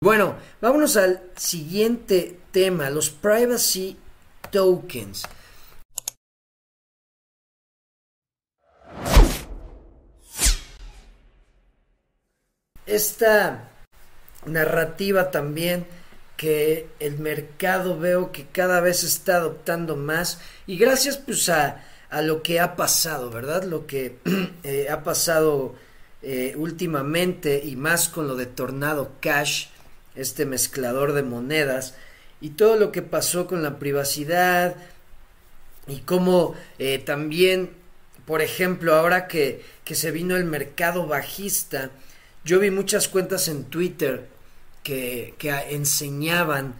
Bueno, vámonos al siguiente tema, los privacy tokens. Esta narrativa también que el mercado veo que cada vez está adoptando más y gracias pues a, a lo que ha pasado, ¿verdad? Lo que eh, ha pasado eh, últimamente y más con lo de Tornado Cash, este mezclador de monedas y todo lo que pasó con la privacidad y cómo eh, también, por ejemplo, ahora que, que se vino el mercado bajista, yo vi muchas cuentas en Twitter que, que enseñaban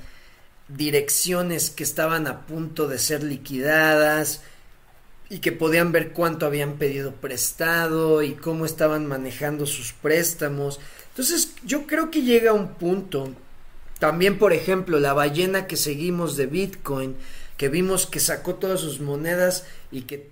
direcciones que estaban a punto de ser liquidadas y que podían ver cuánto habían pedido prestado y cómo estaban manejando sus préstamos. Entonces yo creo que llega un punto, también por ejemplo la ballena que seguimos de Bitcoin, que vimos que sacó todas sus monedas y que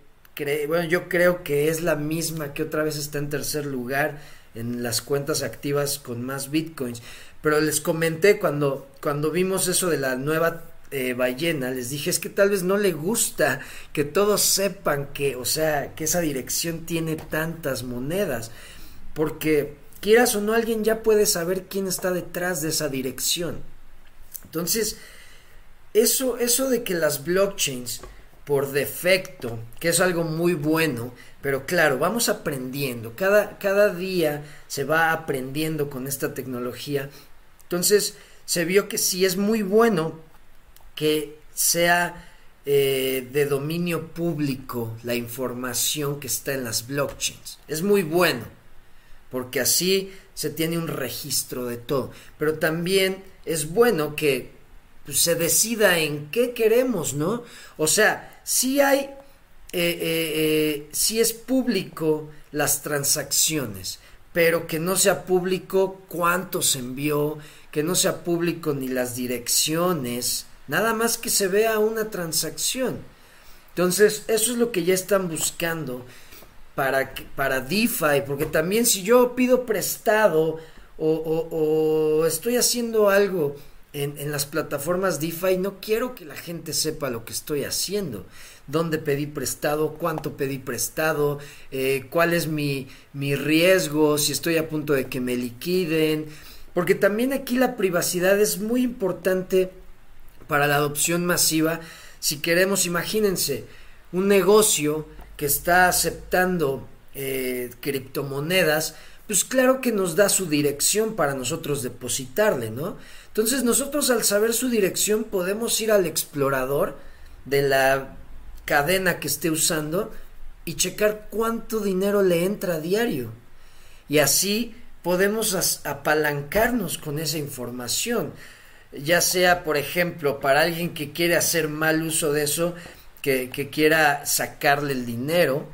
bueno, yo creo que es la misma que otra vez está en tercer lugar en las cuentas activas con más bitcoins. Pero les comenté cuando, cuando vimos eso de la nueva eh, ballena, les dije es que tal vez no le gusta que todos sepan que, o sea, que esa dirección tiene tantas monedas, porque quieras o no, alguien ya puede saber quién está detrás de esa dirección. Entonces, eso, eso de que las blockchains por defecto, que es algo muy bueno, pero claro, vamos aprendiendo, cada, cada día se va aprendiendo con esta tecnología. Entonces, se vio que sí es muy bueno que sea eh, de dominio público la información que está en las blockchains. Es muy bueno, porque así se tiene un registro de todo. Pero también es bueno que pues, se decida en qué queremos, ¿no? O sea, si hay, eh, eh, si es público las transacciones, pero que no sea público cuánto se envió, que no sea público ni las direcciones, nada más que se vea una transacción. Entonces, eso es lo que ya están buscando para, para DeFi, porque también si yo pido prestado o, estoy haciendo algo en, las plataformas DeFi no quiero que la gente sepa lo que estoy haciendo, dónde pedí prestado, cuánto pedí prestado, eh, cuál es mi, mi riesgo, si estoy a punto de que me liquiden, porque también aquí la privacidad es muy importante para la adopción masiva. Si queremos, imagínense, un negocio que está aceptando eh, criptomonedas, pues claro que nos da su dirección para nosotros depositarle, ¿no? Entonces nosotros al saber su dirección podemos ir al explorador de la cadena que esté usando y checar cuánto dinero le entra a diario. Y así podemos apalancarnos con esa información. Ya sea, por ejemplo, para alguien que quiere hacer mal uso de eso, que, quiera sacarle el dinero,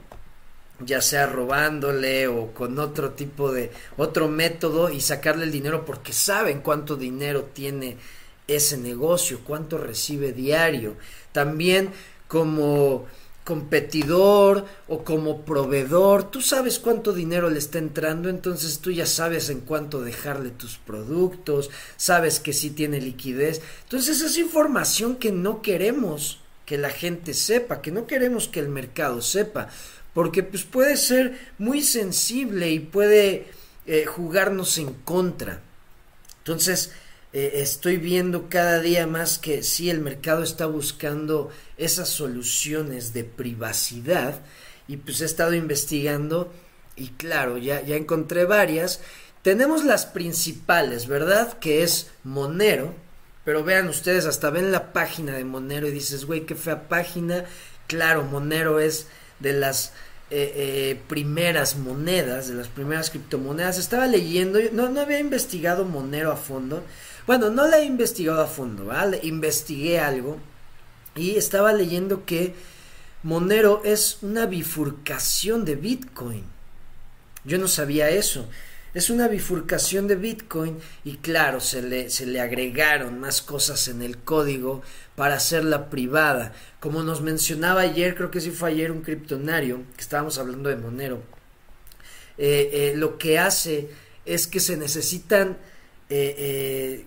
ya sea robándole o con otro tipo de otro método y sacarle el dinero porque saben cuánto dinero tiene ese negocio, cuánto recibe diario. También como competidor o como proveedor, tú sabes cuánto dinero le está entrando, entonces tú ya sabes en cuánto dejarle tus productos, sabes que sí tiene liquidez. Entonces es información que no queremos que la gente sepa, que no queremos que el mercado sepa, porque pues puede ser muy sensible y puede eh, jugarnos en contra. Entonces, eh, estoy viendo cada día más que sí, el mercado está buscando esas soluciones de privacidad y pues he estado investigando y claro, ya, ya encontré varias. Tenemos las principales, ¿verdad? Que es Monero, pero vean ustedes, hasta ven la página de Monero y dices, güey, qué fea página. Claro, Monero es de las eh, eh, primeras monedas, de las primeras criptomonedas. Estaba leyendo, no, no había investigado Monero a fondo. Bueno, no la he investigado a fondo, ¿vale? Investigué algo y estaba leyendo que Monero es una bifurcación de Bitcoin. Yo no sabía eso. Es una bifurcación de Bitcoin y claro, se le, se le agregaron más cosas en el código para hacerla privada. Como nos mencionaba ayer, creo que sí fue ayer un criptonario, que estábamos hablando de Monero, eh, eh, lo que hace es que se necesitan eh,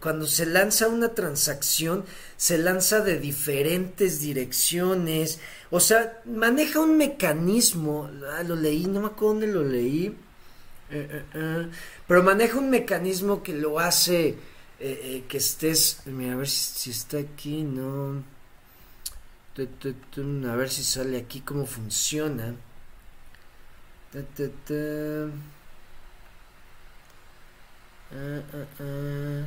cuando se lanza una transacción, se lanza de diferentes direcciones, o sea, maneja un mecanismo, ah, lo leí, no me acuerdo dónde lo leí, pero maneja un mecanismo que lo hace que estés, mira, a ver si está aquí, no a ver si sale aquí cómo funciona. Ah, ah.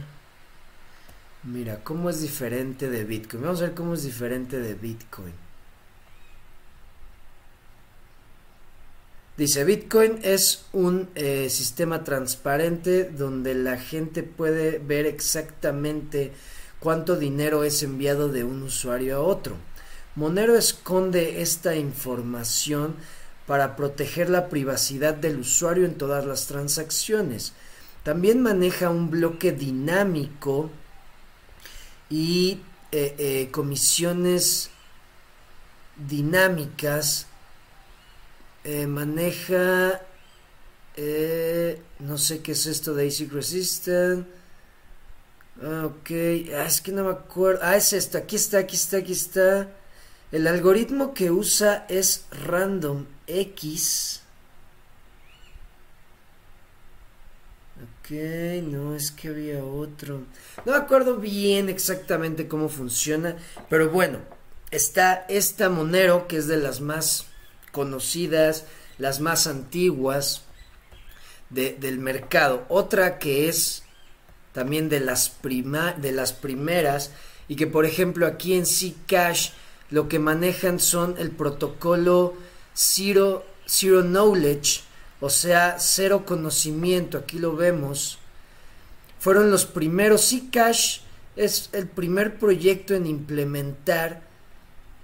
Mira, ¿cómo es diferente de Bitcoin? Vamos a ver cómo es diferente de Bitcoin. Dice, Bitcoin es un eh, sistema transparente donde la gente puede ver exactamente cuánto dinero es enviado de un usuario a otro. Monero esconde esta información para proteger la privacidad del usuario en todas las transacciones. También maneja un bloque dinámico y eh, eh, comisiones dinámicas. Eh, maneja, no sé qué es esto de ASIC Resistant. Ah, ok, ah, es que no me acuerdo. Ah, es esto, aquí está, aquí está, aquí está. El algoritmo que usa es random x. Ok, no, es que había otro. No me acuerdo bien exactamente cómo funciona, pero bueno, está esta Monero, que es de las más conocidas, las más antiguas del mercado. Otra que es también de las, de las primeras y que por ejemplo aquí en Zcash lo que manejan son el protocolo Zero, Zero Knowledge, o sea, cero conocimiento, aquí lo vemos. Fueron los primeros, Zcash es el primer proyecto en implementar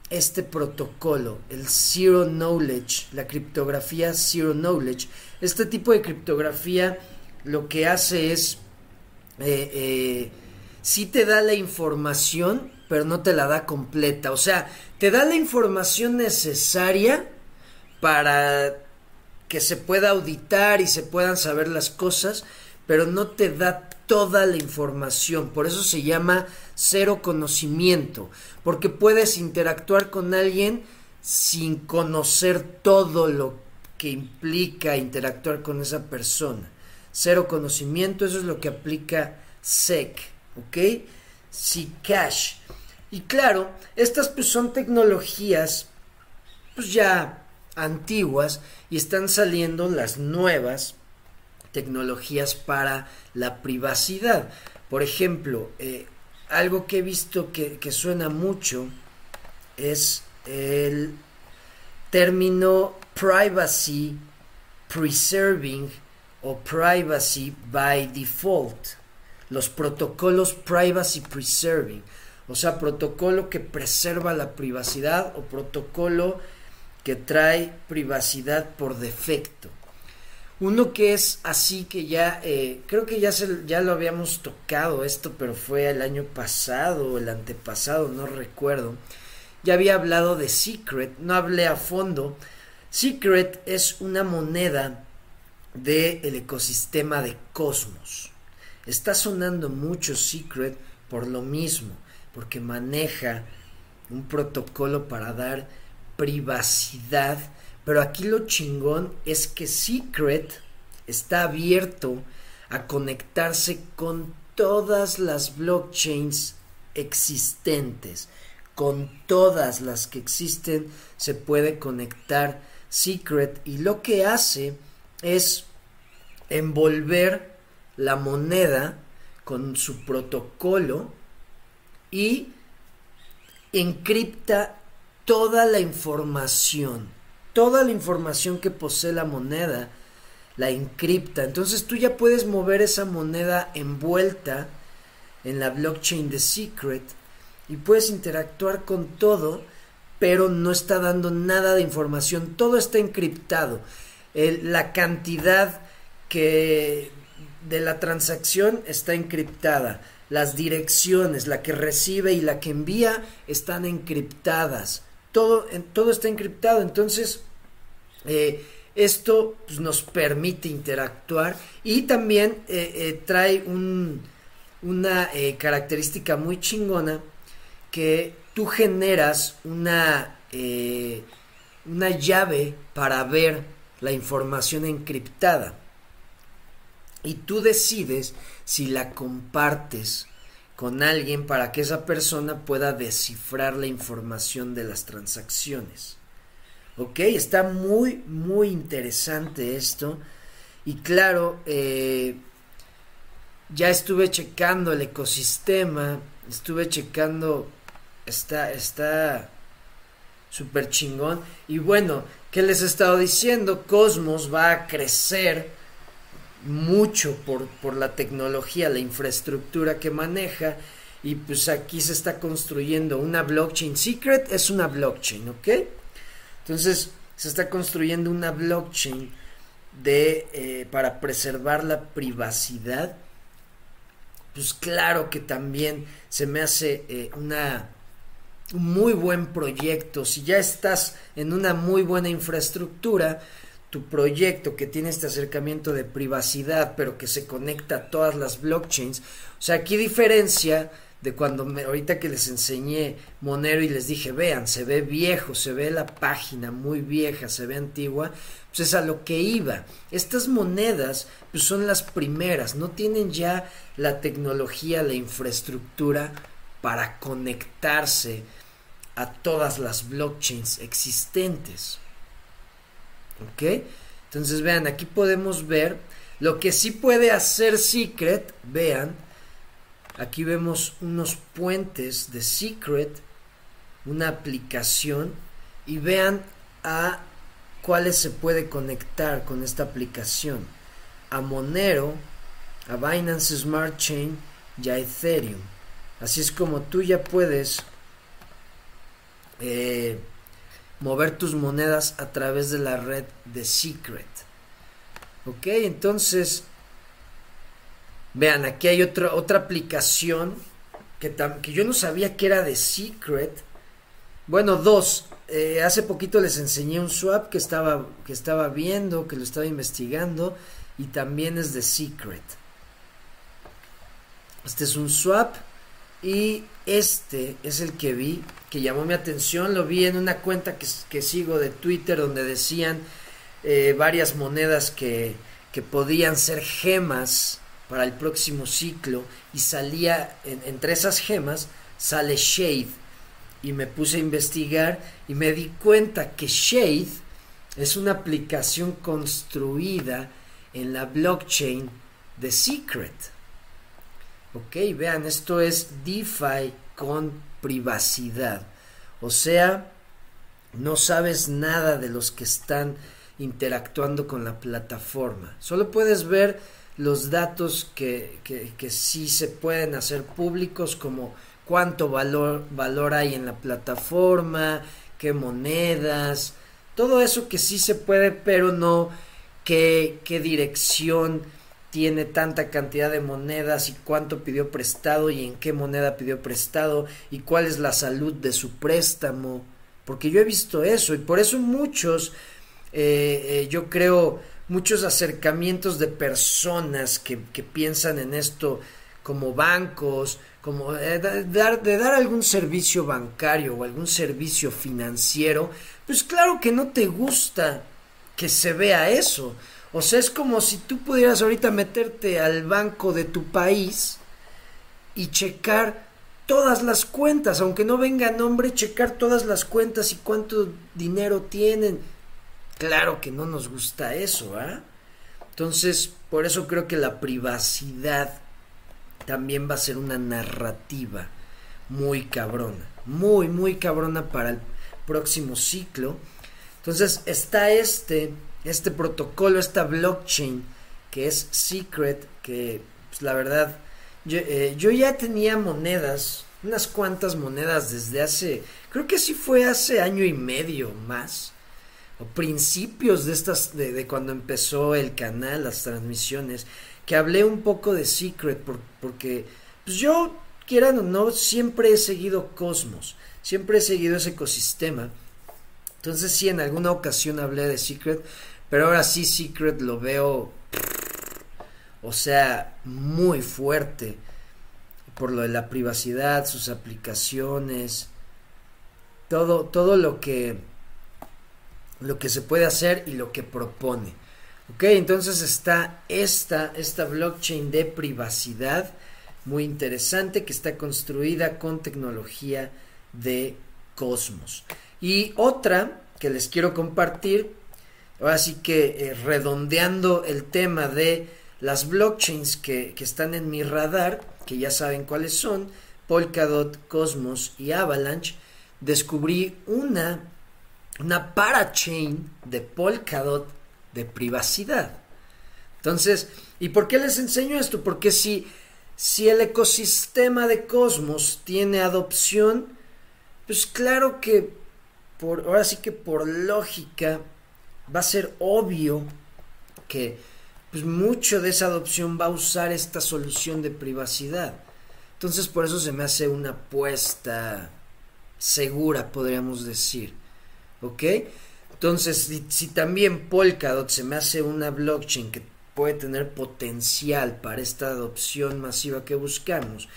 este protocolo, el Zero Knowledge, la criptografía Zero Knowledge. Este tipo de criptografía lo que hace es, eh, eh, si te da la información, pero no te la da completa. O sea, te da la información necesaria para que se pueda auditar y se puedan saber las cosas, pero no te da toda la información. Por eso se llama cero conocimiento, porque puedes interactuar con alguien sin conocer todo lo que implica interactuar con esa persona. Cero conocimiento, eso es lo que aplica SEC, ¿ok? cash y claro, estas pues son tecnologías pues ya antiguas y están saliendo las nuevas tecnologías para la privacidad. Por ejemplo, eh, algo que he visto que, suena mucho es el término privacy preserving o privacy by default. Los protocolos privacy preserving. O sea, protocolo que preserva la privacidad o protocolo que trae privacidad por defecto. Uno que es así que ya, eh, creo que ya, ya lo habíamos tocado esto, pero fue el año pasado o el antepasado, no recuerdo. Ya había hablado de Secret, no hablé a fondo. Secret es una moneda del ecosistema de Cosmos. Está sonando mucho Secret por lo mismo porque maneja un protocolo para dar privacidad, pero aquí lo chingón es que Secret está abierto a conectarse con todas las blockchains existentes. Con todas las que existen se puede conectar Secret y lo que hace es envolver la moneda con su protocolo y encripta toda la información, toda la información que posee la moneda, la encripta. Entonces tú ya puedes mover esa moneda envuelta en la blockchain de Secret y puedes interactuar con todo, pero no está dando nada de información, todo está encriptado. la cantidad que de la transacción está encriptada las direcciones, la que recibe y la que envía están encriptadas. Todo, está encriptado. Entonces, eh, esto pues, nos permite interactuar y también eh, eh, trae un, una característica muy chingona que tú generas una, una llave para ver la información encriptada y tú decides si la compartes con alguien para que esa persona pueda descifrar la información de las transacciones. Ok, está muy, muy interesante esto. Y claro, eh, ya estuve checando el ecosistema, estuve checando, está, está súper chingón. Y bueno, ¿qué les he estado diciendo? Cosmos va a crecer mucho por, por la tecnología, la infraestructura que maneja. Y pues aquí se está construyendo una blockchain. Secret es una blockchain, ¿ok? Entonces se está construyendo una blockchain de, eh, para preservar la privacidad. Pues claro que también se me hace eh, una, un muy buen proyecto. Si ya estás en una muy buena infraestructura, tu proyecto que tiene este acercamiento de privacidad, pero que se conecta a todas las blockchains. O sea, aquí diferencia de cuando me, ahorita que les enseñé Monero y les dije, vean, se ve viejo, se ve la página muy vieja, se ve antigua, pues es a lo que iba. Estas monedas pues son las primeras, no tienen ya la tecnología, la infraestructura para conectarse a todas las blockchains existentes. ¿Ok? Entonces vean, aquí podemos ver lo que sí puede hacer Secret, vean, Aquí vemos unos puentes de Secret, una aplicación y vean a cuáles se puede conectar con esta aplicación. A Monero, a Binance Smart Chain y a Ethereum. Así es como tú ya puedes eh, mover tus monedas a través de la red de Secret. Ok, entonces Vean, aquí hay otra, otra aplicación que, que yo no sabía que era de Secret. Bueno, dos. Eh, hace poquito les enseñé un swap que estaba, que estaba viendo, que lo estaba investigando y también es de Secret. Este es un swap y este es el que vi, que llamó mi atención. Lo vi en una cuenta que, sigo de Twitter donde decían eh, varias monedas que, que podían ser gemas para el próximo ciclo y salía entre esas gemas sale Shade y me puse a investigar y me di cuenta que Shade es una aplicación construida en la blockchain de Secret. Ok, vean, esto es DeFi con privacidad. O sea, no sabes nada de los que están interactuando con la plataforma. Solo puedes ver los datos que, que, sí se pueden hacer públicos como cuánto valor, valor hay en la plataforma, qué monedas, todo eso que sí se puede, pero no qué, qué dirección tiene tanta cantidad de monedas y cuánto pidió prestado y en qué moneda pidió prestado y cuál es la salud de su préstamo. Porque yo he visto eso y por eso muchos, eh, eh, yo creo, muchos acercamientos de personas que, piensan en esto como bancos, como de dar, de dar algún servicio bancario o algún servicio financiero, pues claro que no te gusta que se vea eso. O sea, es como si tú pudieras ahorita meterte al banco de tu país y checar todas las cuentas, aunque no venga nombre, checar todas las cuentas y cuánto dinero tienen Claro que no nos gusta eso, ¿ah? Entonces, por eso creo que la privacidad también va a ser una narrativa muy cabrona, muy, muy cabrona para el próximo ciclo. Entonces, está este, este protocolo, esta blockchain que es Secret, que pues, la verdad, yo, eh, yo ya tenía monedas, unas cuantas monedas desde hace, creo que sí fue hace año y medio más principios de estas, de, cuando empezó el canal, las transmisiones, que hablé un poco de Secret, porque pues yo, quieran o no, siempre he seguido Cosmos, siempre he seguido ese ecosistema. Entonces sí, en alguna ocasión hablé de Secret, Pero ahora sí, Secret lo veo, o sea, muy fuerte por lo de la privacidad, sus aplicaciones, todo, todo lo que lo que se puede hacer y lo que propone. Ok, entonces está esta, esta blockchain de privacidad muy interesante que está construida con tecnología de Cosmos. Y otra que les quiero compartir, ahora sí que eh, redondeando el tema de las blockchains que, que están en mi radar, que ya saben cuáles son, Polkadot, Cosmos y Avalanche, descubrí una, una parachain de Polkadot de privacidad. Entonces, ¿y por qué les enseño esto? Porque si, si el ecosistema de Cosmos tiene adopción, pues claro que por, ahora sí que por lógica va a ser obvio que pues mucho de esa adopción va a usar esta solución de privacidad. Entonces por eso se me hace una apuesta segura, podríamos decir. ¿Ok? Entonces, si, también Polkadot se me hace una blockchain que puede tener potencial para esta adopción masiva que buscamos,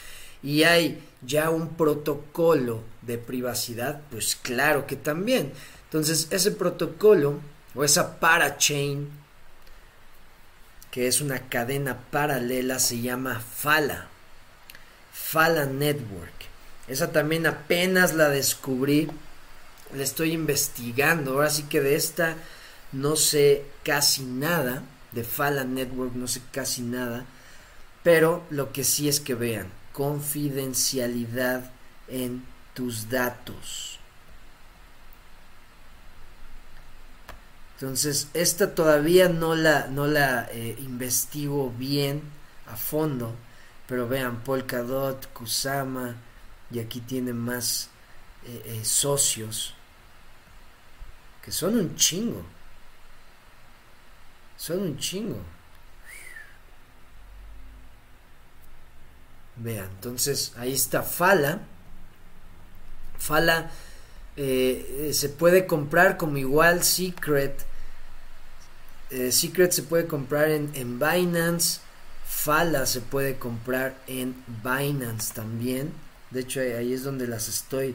y hay ya un protocolo de privacidad, pues claro que también. Entonces, ese protocolo o esa parachain, que es una cadena paralela, se llama Fala. Fala Network. Esa también apenas la descubrí, la estoy investigando. Ahora sí que de esta no sé casi nada, de Fala Network no sé casi nada, pero lo que sí es que vean, confidencialidad en tus datos. Entonces, esta todavía no la, no la eh, investigo bien a fondo, pero vean, Polkadot, Kusama, y aquí tienen más eh, eh, socios, que son un chingo. Son un chingo. Vean, entonces ahí está Fala. Fala eh, se puede comprar como igual Secret. Secret se puede comprar en, en Binance. Fala se puede comprar en Binance también. De hecho, ahí es donde las estoy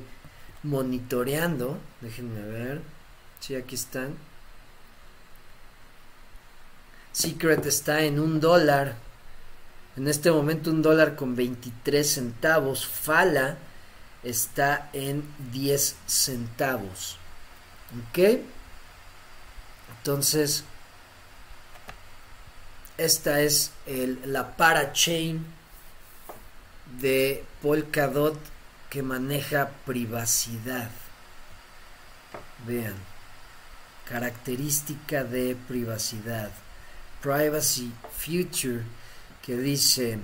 monitoreando. Déjenme ver. Sí, aquí están. Secret está en un dólar. En este momento un dólar con 23 centavos. Fala está en 10 centavos. ¿Ok? Entonces, esta es el, la parachain de Polkadot que maneja privacidad. Vean, característica de privacidad. Privacy Future que dice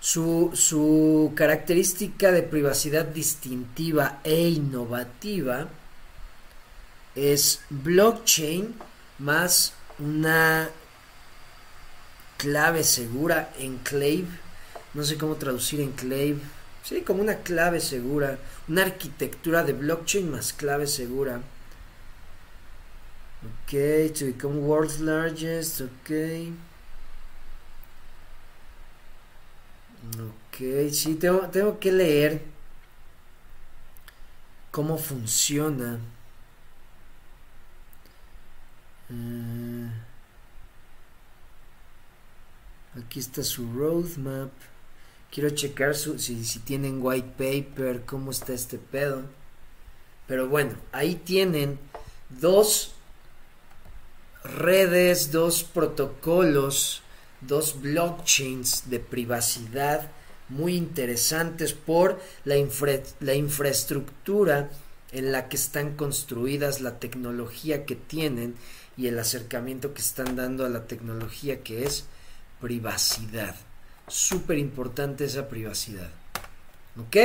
su, su característica de privacidad distintiva e innovativa es blockchain más una clave segura enclave no sé cómo traducir enclave, sí, como una clave segura, una arquitectura de blockchain más clave segura. Ok, to become world's largest, ok. Ok, sí, tengo, tengo que leer cómo funciona. Eh, aquí está su roadmap. Quiero checar si, si tienen white paper, cómo está este pedo. Pero bueno, ahí tienen dos redes, dos protocolos, dos blockchains de privacidad muy interesantes por la, la infraestructura en la que están construidas, la tecnología que tienen y el acercamiento que están dando a la tecnología que es privacidad súper importante esa privacidad. ¿Ok?